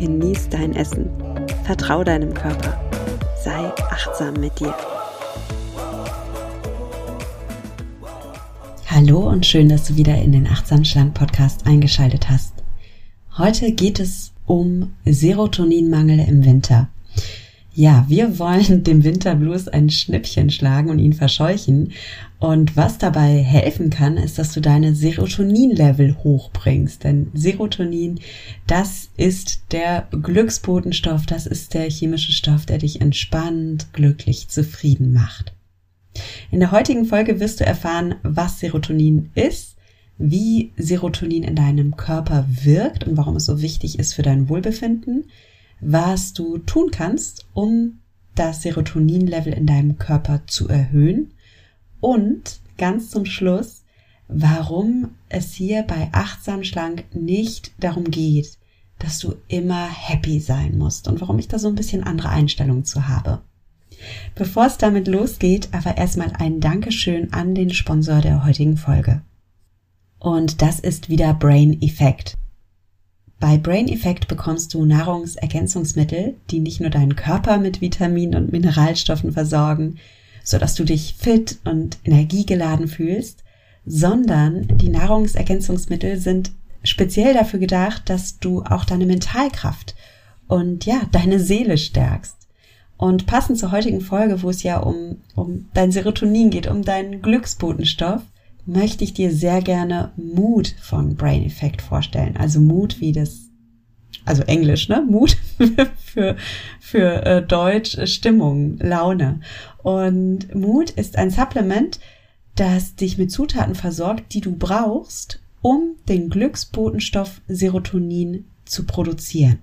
genieß dein Essen, vertrau deinem Körper, sei achtsam mit dir. Hallo und schön, dass du wieder in den Achtsam Schlank Podcast eingeschaltet hast. Heute geht es um Serotoninmangel im Winter. Ja, wir wollen dem Winterblues ein Schnippchen schlagen und ihn verscheuchen. Und was dabei helfen kann, ist, dass du deine Serotonin-Level hochbringst. Denn Serotonin, das ist der Glücksbotenstoff, das ist der chemische Stoff, der dich entspannt, glücklich, zufrieden macht. In der heutigen Folge wirst du erfahren, was Serotonin ist, wie Serotonin in deinem Körper wirkt und warum es so wichtig ist für dein Wohlbefinden, was du tun kannst, um das Serotonin-Level in deinem Körper zu erhöhen und ganz zum Schluss, warum es hier bei achtsam schlank nicht darum geht, dass du immer happy sein musst und warum ich da so ein bisschen andere Einstellungen zu habe. Bevor es damit losgeht, aber erstmal ein Dankeschön an den Sponsor der heutigen Folge. Und das ist wieder Brain Effect. Bei Brain Effect bekommst du Nahrungsergänzungsmittel, die nicht nur deinen Körper mit Vitaminen und Mineralstoffen versorgen, so dass du dich fit und energiegeladen fühlst, sondern die Nahrungsergänzungsmittel sind speziell dafür gedacht, dass du auch deine Mentalkraft und ja, deine Seele stärkst. Und passend zur heutigen Folge, wo es ja um, um dein Serotonin geht, um deinen Glücksbotenstoff, möchte ich dir sehr gerne Mood von Brain Effect vorstellen. Also Mood wie das, also Englisch, ne? Mood für, für äh, Deutsch, äh, Stimmung, Laune. Und Mood ist ein Supplement, das dich mit Zutaten versorgt, die du brauchst, um den Glücksbotenstoff Serotonin zu produzieren.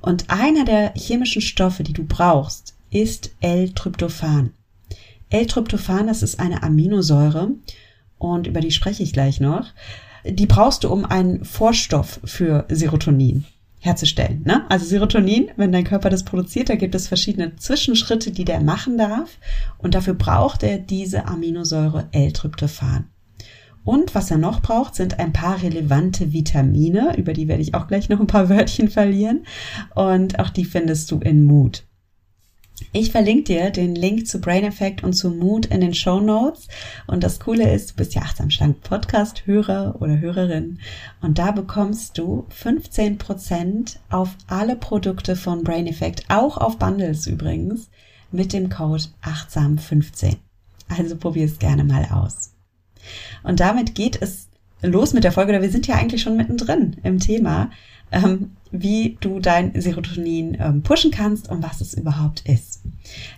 Und einer der chemischen Stoffe, die du brauchst, ist L-Tryptophan. L-Tryptophan, das ist eine Aminosäure und über die spreche ich gleich noch. Die brauchst du, um einen Vorstoff für Serotonin herzustellen. Ne? Also Serotonin, wenn dein Körper das produziert, da gibt es verschiedene Zwischenschritte, die der machen darf. Und dafür braucht er diese Aminosäure L-Tryptophan. Und was er noch braucht, sind ein paar relevante Vitamine, über die werde ich auch gleich noch ein paar Wörtchen verlieren. Und auch die findest du in Mood. Ich verlinke dir den Link zu Brain Effect und zu Mood in den Show Notes. Und das Coole ist, du bist ja achtsam schlank Podcast Hörer oder Hörerin. Und da bekommst du 15% auf alle Produkte von Brain Effect, auch auf Bundles übrigens, mit dem Code achtsam15. Also probier es gerne mal aus. Und damit geht es los mit der Folge, wir sind ja eigentlich schon mittendrin im Thema ähm, wie du dein Serotonin ähm, pushen kannst und was es überhaupt ist.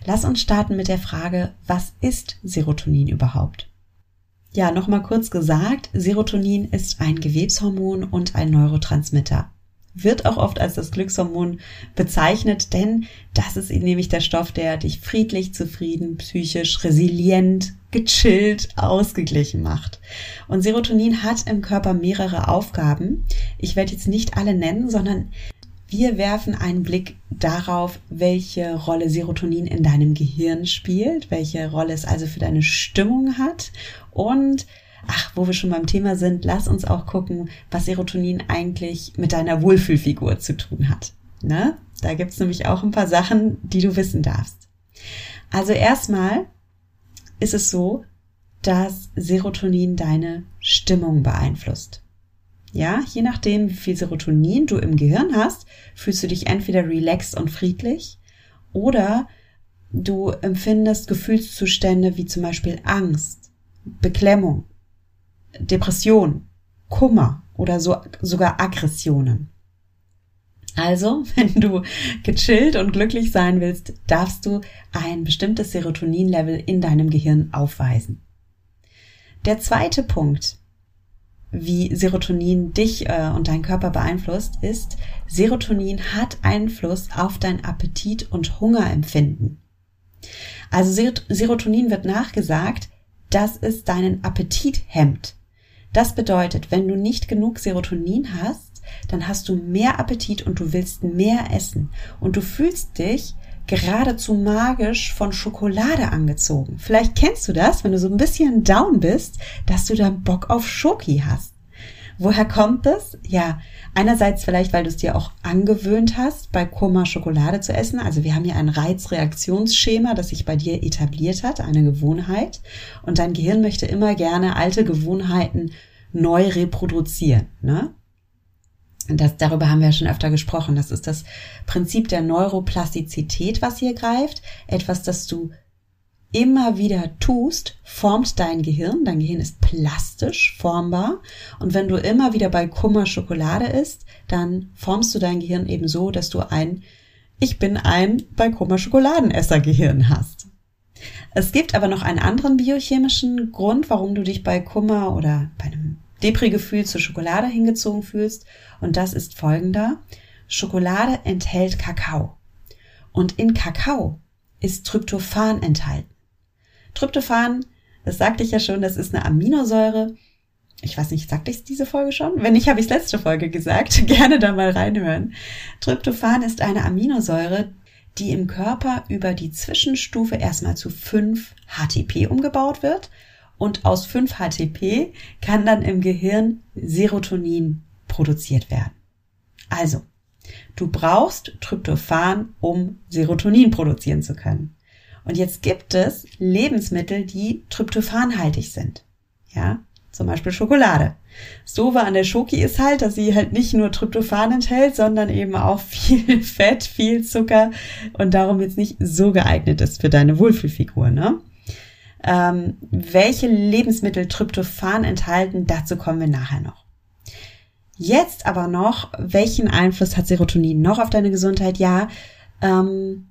Lass uns starten mit der Frage, was ist Serotonin überhaupt? Ja, nochmal kurz gesagt, Serotonin ist ein Gewebshormon und ein Neurotransmitter. Wird auch oft als das Glückshormon bezeichnet, denn das ist nämlich der Stoff, der dich friedlich, zufrieden, psychisch, resilient, gechillt, ausgeglichen macht. Und Serotonin hat im Körper mehrere Aufgaben. Ich werde jetzt nicht alle nennen, sondern wir werfen einen Blick darauf, welche Rolle Serotonin in deinem Gehirn spielt, welche Rolle es also für deine Stimmung hat und ach, wo wir schon beim Thema sind, lass uns auch gucken, was Serotonin eigentlich mit deiner Wohlfühlfigur zu tun hat. Ne? Da gibt's nämlich auch ein paar Sachen, die du wissen darfst. Also erstmal ist es so, dass Serotonin deine Stimmung beeinflusst. Ja, je nachdem, wie viel Serotonin du im Gehirn hast, fühlst du dich entweder relaxed und friedlich oder du empfindest Gefühlszustände wie zum Beispiel Angst, Beklemmung, Depression, Kummer oder so, sogar Aggressionen. Also, wenn du gechillt und glücklich sein willst, darfst du ein bestimmtes Serotoninlevel in deinem Gehirn aufweisen. Der zweite Punkt wie Serotonin dich äh, und deinen Körper beeinflusst, ist, Serotonin hat Einfluss auf dein Appetit und Hungerempfinden. Also Serotonin wird nachgesagt, dass es deinen Appetit hemmt. Das bedeutet, wenn du nicht genug Serotonin hast, dann hast du mehr Appetit und du willst mehr essen und du fühlst dich geradezu magisch von Schokolade angezogen. Vielleicht kennst du das, wenn du so ein bisschen down bist, dass du dann Bock auf Schoki hast. Woher kommt das? Ja, einerseits vielleicht, weil du es dir auch angewöhnt hast, bei Koma Schokolade zu essen. Also wir haben hier ein Reizreaktionsschema, das sich bei dir etabliert hat, eine Gewohnheit. Und dein Gehirn möchte immer gerne alte Gewohnheiten neu reproduzieren. Ne? Das, darüber haben wir ja schon öfter gesprochen. Das ist das Prinzip der Neuroplastizität, was hier greift. Etwas, das du immer wieder tust, formt dein Gehirn. Dein Gehirn ist plastisch formbar. Und wenn du immer wieder bei Kummer Schokolade isst, dann formst du dein Gehirn eben so, dass du ein Ich bin ein bei Kummer Schokoladenesser Gehirn hast. Es gibt aber noch einen anderen biochemischen Grund, warum du dich bei Kummer oder bei einem Depri-Gefühl zur Schokolade hingezogen fühlst. Und das ist folgender. Schokolade enthält Kakao. Und in Kakao ist Tryptophan enthalten. Tryptophan, das sagte ich ja schon, das ist eine Aminosäure. Ich weiß nicht, sagte ich diese Folge schon? Wenn nicht, habe ich letzte Folge gesagt. Gerne da mal reinhören. Tryptophan ist eine Aminosäure, die im Körper über die Zwischenstufe erstmal zu 5 HTP umgebaut wird und aus 5 HTP kann dann im Gehirn Serotonin produziert werden. Also, du brauchst Tryptophan, um Serotonin produzieren zu können. Und jetzt gibt es Lebensmittel, die tryptophanhaltig sind. Ja, zum Beispiel Schokolade. So war an der Schoki ist halt, dass sie halt nicht nur Tryptophan enthält, sondern eben auch viel Fett, viel Zucker und darum jetzt nicht so geeignet ist für deine Wohlfühlfigur, ne? Ähm, welche Lebensmittel Tryptophan enthalten, dazu kommen wir nachher noch. Jetzt aber noch, welchen Einfluss hat Serotonin noch auf deine Gesundheit? Ja, ähm,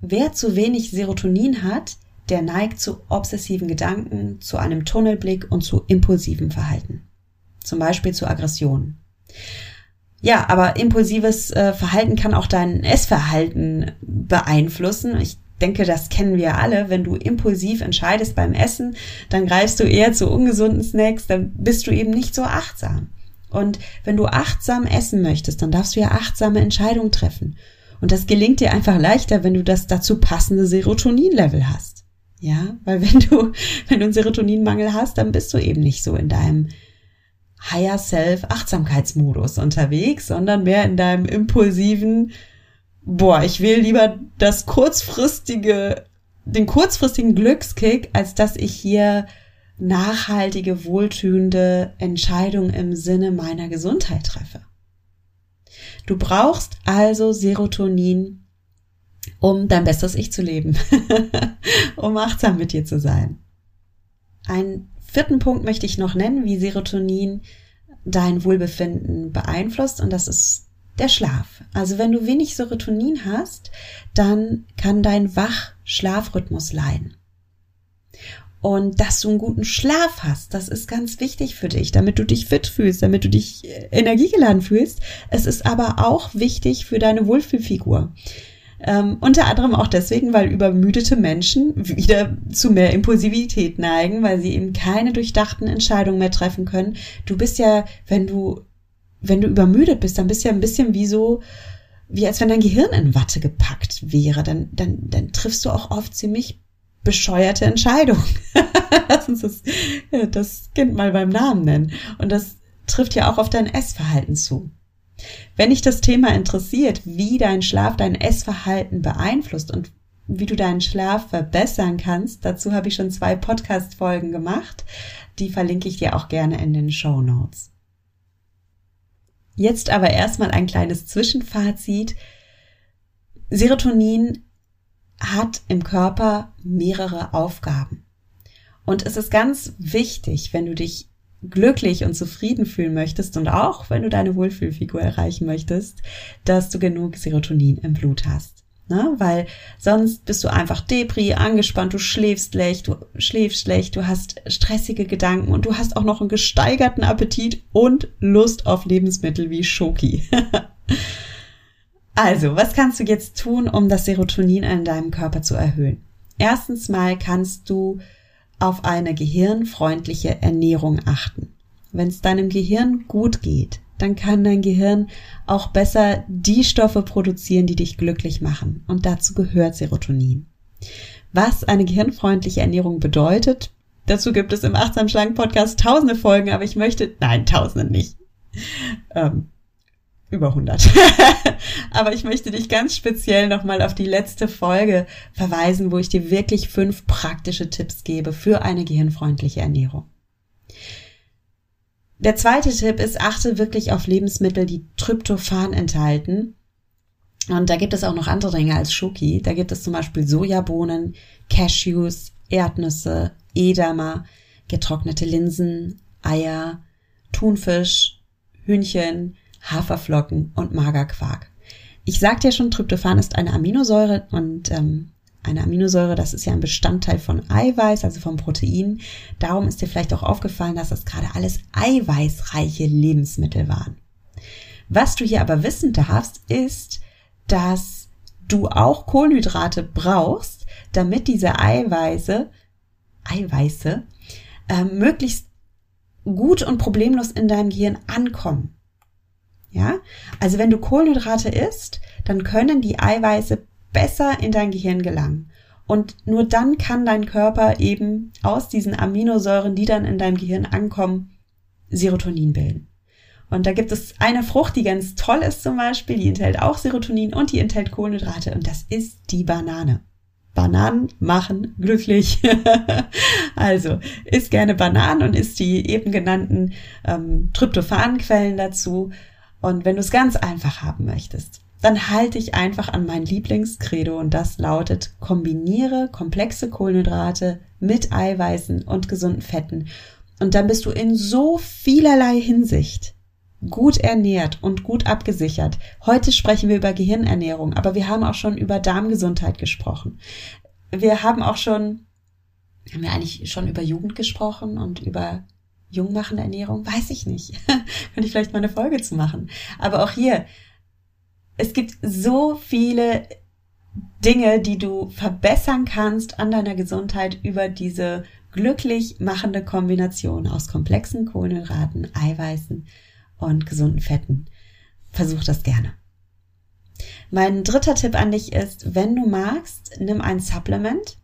wer zu wenig Serotonin hat, der neigt zu obsessiven Gedanken, zu einem Tunnelblick und zu impulsivem Verhalten. Zum Beispiel zu Aggressionen. Ja, aber impulsives äh, Verhalten kann auch dein Essverhalten beeinflussen. Ich denke, das kennen wir alle. Wenn du impulsiv entscheidest beim Essen, dann greifst du eher zu ungesunden Snacks, dann bist du eben nicht so achtsam. Und wenn du achtsam essen möchtest, dann darfst du ja achtsame Entscheidungen treffen. Und das gelingt dir einfach leichter, wenn du das dazu passende Serotoninlevel hast. Ja, weil wenn du, wenn du einen Serotoninmangel hast, dann bist du eben nicht so in deinem Higher Self Achtsamkeitsmodus unterwegs, sondern mehr in deinem impulsiven, boah, ich will lieber das kurzfristige, den kurzfristigen Glückskick, als dass ich hier nachhaltige, wohltönende Entscheidungen im Sinne meiner Gesundheit treffe. Du brauchst also Serotonin, um dein bestes Ich zu leben, um achtsam mit dir zu sein. Einen vierten Punkt möchte ich noch nennen, wie Serotonin dein Wohlbefinden beeinflusst und das ist der Schlaf. Also wenn du wenig Serotonin hast, dann kann dein Wach-Schlafrhythmus leiden. Und dass du einen guten Schlaf hast, das ist ganz wichtig für dich, damit du dich fit fühlst, damit du dich äh, energiegeladen fühlst. Es ist aber auch wichtig für deine Wohlfühlfigur. Ähm, unter anderem auch deswegen, weil übermüdete Menschen wieder zu mehr Impulsivität neigen, weil sie eben keine durchdachten Entscheidungen mehr treffen können. Du bist ja, wenn du wenn du übermüdet bist, dann bist du ja ein bisschen wie so, wie als wenn dein Gehirn in Watte gepackt wäre. Dann, dann, dann triffst du auch oft ziemlich bescheuerte Entscheidungen. Lass uns das, das Kind mal beim Namen nennen. Und das trifft ja auch auf dein Essverhalten zu. Wenn dich das Thema interessiert, wie dein Schlaf dein Essverhalten beeinflusst und wie du deinen Schlaf verbessern kannst, dazu habe ich schon zwei Podcast-Folgen gemacht. Die verlinke ich dir auch gerne in den Show Notes. Jetzt aber erstmal ein kleines Zwischenfazit. Serotonin hat im Körper mehrere Aufgaben. Und es ist ganz wichtig, wenn du dich glücklich und zufrieden fühlen möchtest und auch wenn du deine Wohlfühlfigur erreichen möchtest, dass du genug Serotonin im Blut hast. Ne? Weil sonst bist du einfach Depri, angespannt, du schläfst schlecht, du schläfst schlecht, du hast stressige Gedanken und du hast auch noch einen gesteigerten Appetit und Lust auf Lebensmittel wie Schoki. also, was kannst du jetzt tun, um das Serotonin in deinem Körper zu erhöhen? Erstens mal kannst du auf eine gehirnfreundliche Ernährung achten. Wenn es deinem Gehirn gut geht, dann kann dein Gehirn auch besser die Stoffe produzieren, die dich glücklich machen. Und dazu gehört Serotonin. Was eine gehirnfreundliche Ernährung bedeutet, dazu gibt es im Achtsam Schlank Podcast tausende Folgen, aber ich möchte, nein, tausende nicht. Ähm, über 100. aber ich möchte dich ganz speziell nochmal auf die letzte Folge verweisen, wo ich dir wirklich fünf praktische Tipps gebe für eine gehirnfreundliche Ernährung. Der zweite Tipp ist, achte wirklich auf Lebensmittel, die Tryptophan enthalten. Und da gibt es auch noch andere Dinge als Schoki. Da gibt es zum Beispiel Sojabohnen, Cashews, Erdnüsse, Edamer, getrocknete Linsen, Eier, Thunfisch, Hühnchen, Haferflocken und Magerquark. Ich sagte ja schon, Tryptophan ist eine Aminosäure und ähm, eine Aminosäure, das ist ja ein Bestandteil von Eiweiß, also vom Protein. Darum ist dir vielleicht auch aufgefallen, dass das gerade alles eiweißreiche Lebensmittel waren. Was du hier aber wissen darfst, ist, dass du auch Kohlenhydrate brauchst, damit diese Eiweiße, Eiweiße, äh, möglichst gut und problemlos in deinem Gehirn ankommen. Ja, also wenn du Kohlenhydrate isst, dann können die Eiweiße besser in dein Gehirn gelangen. Und nur dann kann dein Körper eben aus diesen Aminosäuren, die dann in deinem Gehirn ankommen, Serotonin bilden. Und da gibt es eine Frucht, die ganz toll ist zum Beispiel, die enthält auch Serotonin und die enthält Kohlenhydrate und das ist die Banane. Bananen machen glücklich. also isst gerne Bananen und isst die eben genannten ähm, Tryptophanquellen dazu. Und wenn du es ganz einfach haben möchtest, dann halte ich einfach an mein Lieblingskredo und das lautet, kombiniere komplexe Kohlenhydrate mit Eiweißen und gesunden Fetten und dann bist du in so vielerlei Hinsicht gut ernährt und gut abgesichert. Heute sprechen wir über Gehirnernährung, aber wir haben auch schon über Darmgesundheit gesprochen. Wir haben auch schon, haben wir eigentlich schon über Jugend gesprochen und über jungmachende Ernährung? Weiß ich nicht. Könnte ich vielleicht mal eine Folge zu machen. Aber auch hier, es gibt so viele Dinge, die du verbessern kannst an deiner Gesundheit über diese glücklich machende Kombination aus komplexen Kohlenhydraten, Eiweißen und gesunden Fetten. Versuch das gerne. Mein dritter Tipp an dich ist, wenn du magst, nimm ein Supplement,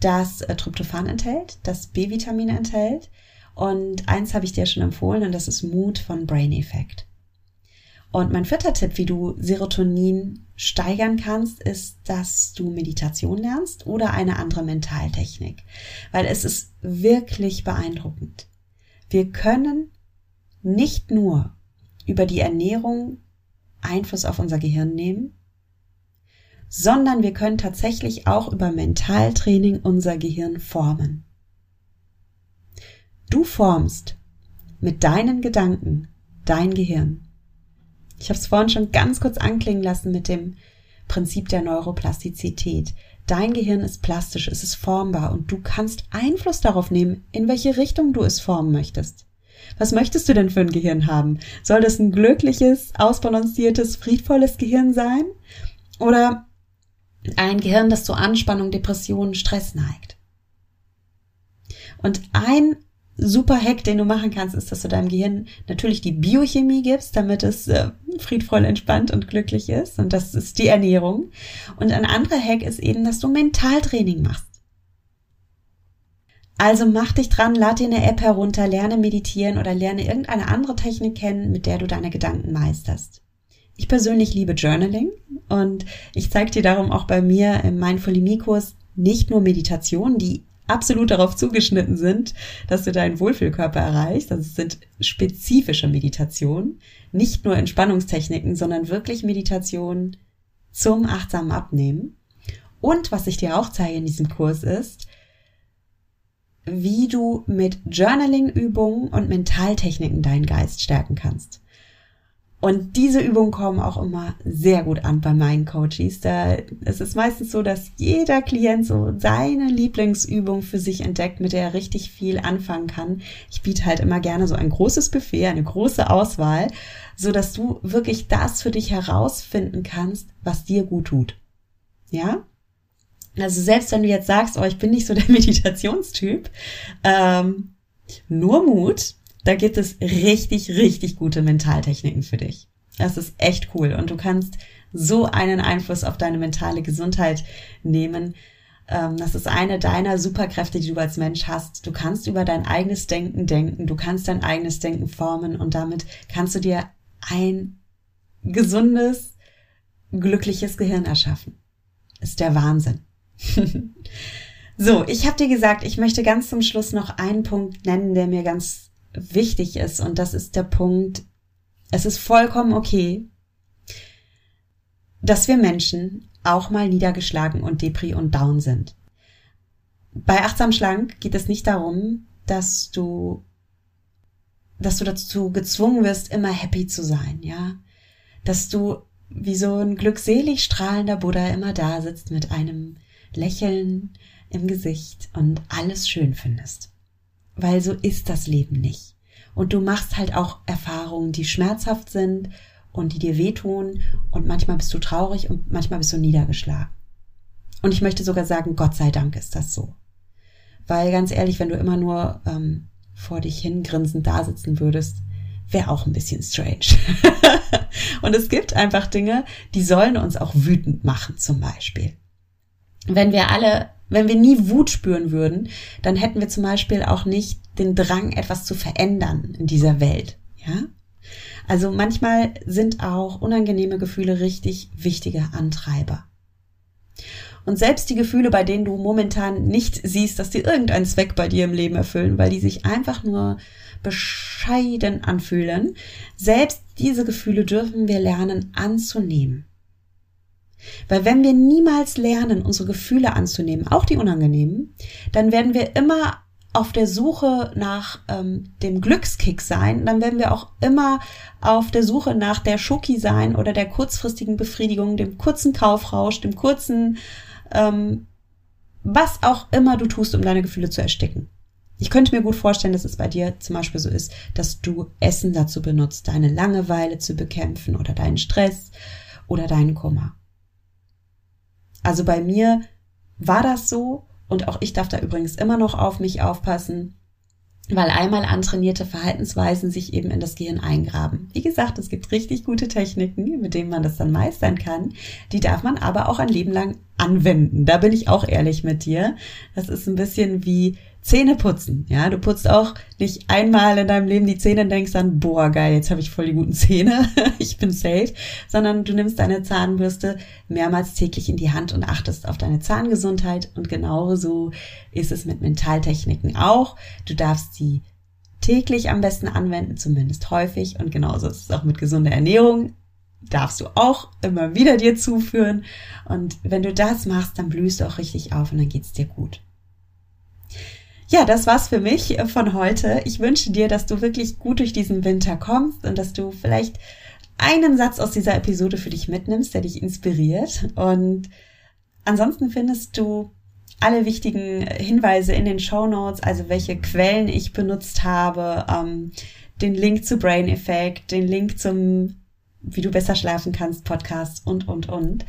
das äh, Tryptophan enthält, das B-Vitamine enthält. Und eins habe ich dir schon empfohlen und das ist Mood von Brain Effect. Und mein vierter Tipp, wie du Serotonin steigern kannst, ist, dass du Meditation lernst oder eine andere Mentaltechnik. Weil es ist wirklich beeindruckend. Wir können nicht nur über die Ernährung Einfluss auf unser Gehirn nehmen, sondern wir können tatsächlich auch über Mentaltraining unser Gehirn formen. Du formst mit deinen Gedanken dein Gehirn. Ich habe es vorhin schon ganz kurz anklingen lassen mit dem Prinzip der Neuroplastizität. Dein Gehirn ist plastisch, es ist formbar und du kannst Einfluss darauf nehmen, in welche Richtung du es formen möchtest. Was möchtest du denn für ein Gehirn haben? Soll das ein glückliches, ausbalanciertes, friedvolles Gehirn sein? Oder ein Gehirn, das zu Anspannung, Depressionen, Stress neigt? Und ein super Hack, den du machen kannst, ist, dass du deinem Gehirn natürlich die Biochemie gibst, damit es äh, friedvoll, entspannt und glücklich ist. Und das ist die Ernährung. Und ein anderer Hack ist eben, dass du Mentaltraining machst. Also mach dich dran, lad dir eine App herunter, lerne meditieren oder lerne irgendeine andere Technik kennen, mit der du deine Gedanken meisterst. Ich persönlich liebe Journaling und ich zeige dir darum auch bei mir im Mindfully Me Kurs nicht nur Meditation, die absolut darauf zugeschnitten sind, dass du deinen Wohlfühlkörper erreichst. Also es sind spezifische Meditationen, nicht nur Entspannungstechniken, sondern wirklich Meditationen zum achtsamen Abnehmen. Und was ich dir auch zeige in diesem Kurs ist, wie du mit Journaling-Übungen und Mentaltechniken deinen Geist stärken kannst. Und diese Übungen kommen auch immer sehr gut an bei meinen Coaches. Da es ist meistens so, dass jeder Klient so seine Lieblingsübung für sich entdeckt, mit der er richtig viel anfangen kann. Ich biete halt immer gerne so ein großes Buffet, eine große Auswahl, so dass du wirklich das für dich herausfinden kannst, was dir gut tut. Ja? Also selbst wenn du jetzt sagst, oh, ich bin nicht so der Meditationstyp, ähm, nur Mut, da gibt es richtig, richtig gute Mentaltechniken für dich. Das ist echt cool und du kannst so einen Einfluss auf deine mentale Gesundheit nehmen. Ähm, das ist eine deiner Superkräfte, die du als Mensch hast. Du kannst über dein eigenes Denken denken, du kannst dein eigenes Denken formen und damit kannst du dir ein gesundes, glückliches Gehirn erschaffen. Ist der Wahnsinn. so, ich habe dir gesagt, ich möchte ganz zum Schluss noch einen Punkt nennen, der mir ganz wichtig ist. Und das ist der Punkt, es ist vollkommen okay, dass wir Menschen auch mal niedergeschlagen und depri und down sind. Bei achtsam schlank geht es nicht darum, dass du, dass du dazu gezwungen wirst, immer happy zu sein, ja, dass du wie so ein glückselig strahlender Buddha immer da sitzt mit einem Lächeln im Gesicht und alles schön findest weil so ist das Leben nicht. Und du machst halt auch Erfahrungen, die schmerzhaft sind und die dir wehtun und manchmal bist du traurig und manchmal bist du niedergeschlagen. Und ich möchte sogar sagen, Gott sei Dank ist das so. Weil ganz ehrlich, wenn du immer nur ähm, vor dich hingrinsend da sitzen würdest, wäre auch ein bisschen strange. und es gibt einfach Dinge, die sollen uns auch wütend machen, zum Beispiel. Wenn wir alle wenn wir nie Wut spüren würden, dann hätten wir zum Beispiel auch nicht den Drang, etwas zu verändern in dieser Welt. Ja? Also manchmal sind auch unangenehme Gefühle richtig wichtige Antreiber. Und selbst die Gefühle, bei denen du momentan nicht siehst, dass die irgendeinen Zweck bei dir im Leben erfüllen, weil die sich einfach nur bescheiden anfühlen, selbst diese Gefühle dürfen wir lernen anzunehmen. Weil wenn wir niemals lernen, unsere Gefühle anzunehmen, auch die unangenehmen, dann werden wir immer auf der Suche nach ähm, dem Glückskick sein, dann werden wir auch immer auf der Suche nach der Schoki sein oder der kurzfristigen Befriedigung, dem kurzen Kaufrausch, dem kurzen, ähm, was auch immer du tust, um deine Gefühle zu ersticken. Ich könnte mir gut vorstellen, dass es bei dir zum Beispiel so ist, dass du Essen dazu benutzt, deine Langeweile zu bekämpfen oder deinen Stress oder deinen Kummer. Also bei mir war das so und auch ich darf da übrigens immer noch auf mich aufpassen, weil einmal antrainierte Verhaltensweisen sich eben in das Gehirn eingraben. Wie gesagt, es gibt richtig gute Techniken, mit denen man das dann meistern kann. Die darf man aber auch ein Leben lang anwenden. Da bin ich auch ehrlich mit dir. Das ist ein bisschen wie Zähne putzen. Ja, du putzt auch nicht einmal in deinem Leben die Zähne und denkst dann, boah, geil, jetzt habe ich voll die guten Zähne, ich bin safe, sondern du nimmst deine Zahnbürste mehrmals täglich in die Hand und achtest auf deine Zahngesundheit und genauso ist es mit Mentaltechniken auch. Du darfst sie täglich am besten anwenden, zumindest häufig und genauso ist es auch mit gesunder Ernährung darfst du auch immer wieder dir zuführen. Und wenn du das machst, dann blühst du auch richtig auf und dann geht's dir gut. Ja, das war's für mich äh, von heute. Ich wünsche dir, dass du wirklich gut durch diesen Winter kommst und dass du vielleicht einen Satz aus dieser Episode für dich mitnimmst, der dich inspiriert. Und ansonsten findest du alle wichtigen Hinweise in den Show Notes, also welche Quellen ich benutzt habe, ähm, den Link zu Brain Effect, den Link zum wie du besser schlafen kannst, Podcast und, und, und.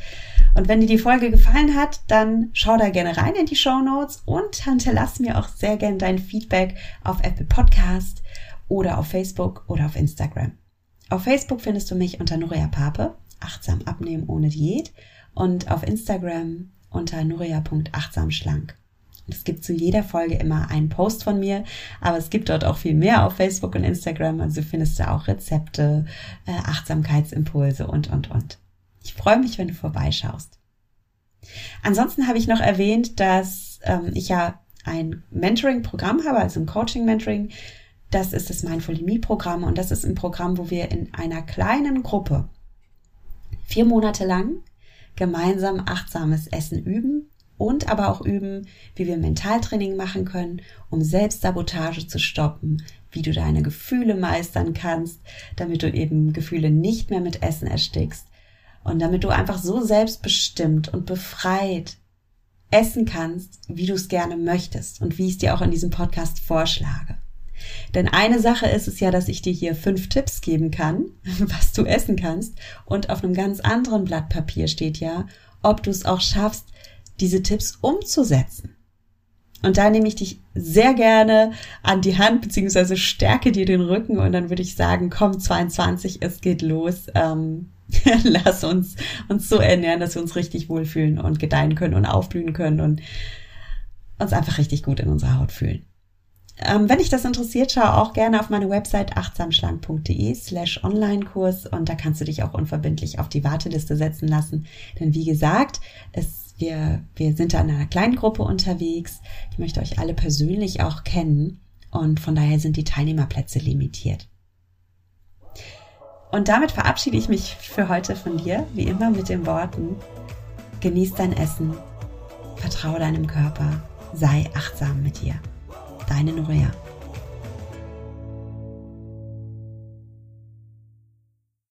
Und wenn dir die Folge gefallen hat, dann schau da gerne rein in die Show Notes und hinterlass mir auch sehr gerne dein Feedback auf Apple Podcast oder auf Facebook oder auf Instagram. Auf Facebook findest du mich unter Nuria Pape, achtsam abnehmen ohne Diät und auf Instagram unter nuria.achtsamschlank. Es gibt zu jeder Folge immer einen Post von mir, aber es gibt dort auch viel mehr auf Facebook und Instagram. Also findest du auch Rezepte, äh, Achtsamkeitsimpulse und, und, und. Ich freue mich, wenn du vorbeischaust. Ansonsten habe ich noch erwähnt, dass ähm, ich ja ein Mentoring-Programm habe, also ein Coaching-Mentoring. Das ist das Mindful-Me-Programm und das ist ein Programm, wo wir in einer kleinen Gruppe vier Monate lang gemeinsam achtsames Essen üben und aber auch üben, wie wir Mentaltraining machen können, um Selbstsabotage zu stoppen, wie du deine Gefühle meistern kannst, damit du eben Gefühle nicht mehr mit Essen erstickst und damit du einfach so selbstbestimmt und befreit essen kannst, wie du es gerne möchtest und wie ich es dir auch in diesem Podcast vorschlage. Denn eine Sache ist es ja, dass ich dir hier fünf Tipps geben kann, was du essen kannst. Und auf einem ganz anderen Blatt Papier steht ja, ob du es auch schaffst, diese Tipps umzusetzen. Und da nehme ich dich sehr gerne an die Hand, beziehungsweise stärke dir den Rücken und dann würde ich sagen, komm 22, es geht los. Ähm, lass uns uns so ernähren, dass wir uns richtig wohlfühlen und gedeihen können und aufblühen können und uns einfach richtig gut in unserer Haut fühlen. Ähm, wenn dich das interessiert, schau auch gerne auf meine Website achtsamschlank.de slash Online-Kurs und da kannst du dich auch unverbindlich auf die Warteliste setzen lassen. Denn wie gesagt, es, wir, wir sind da in einer kleinen Gruppe unterwegs. Ich möchte euch alle persönlich auch kennen und von daher sind die Teilnehmerplätze limitiert. Und damit verabschiede ich mich für heute von dir, wie immer mit den Worten, genieß dein Essen, vertraue deinem Körper, sei achtsam mit dir. Deine Nuria.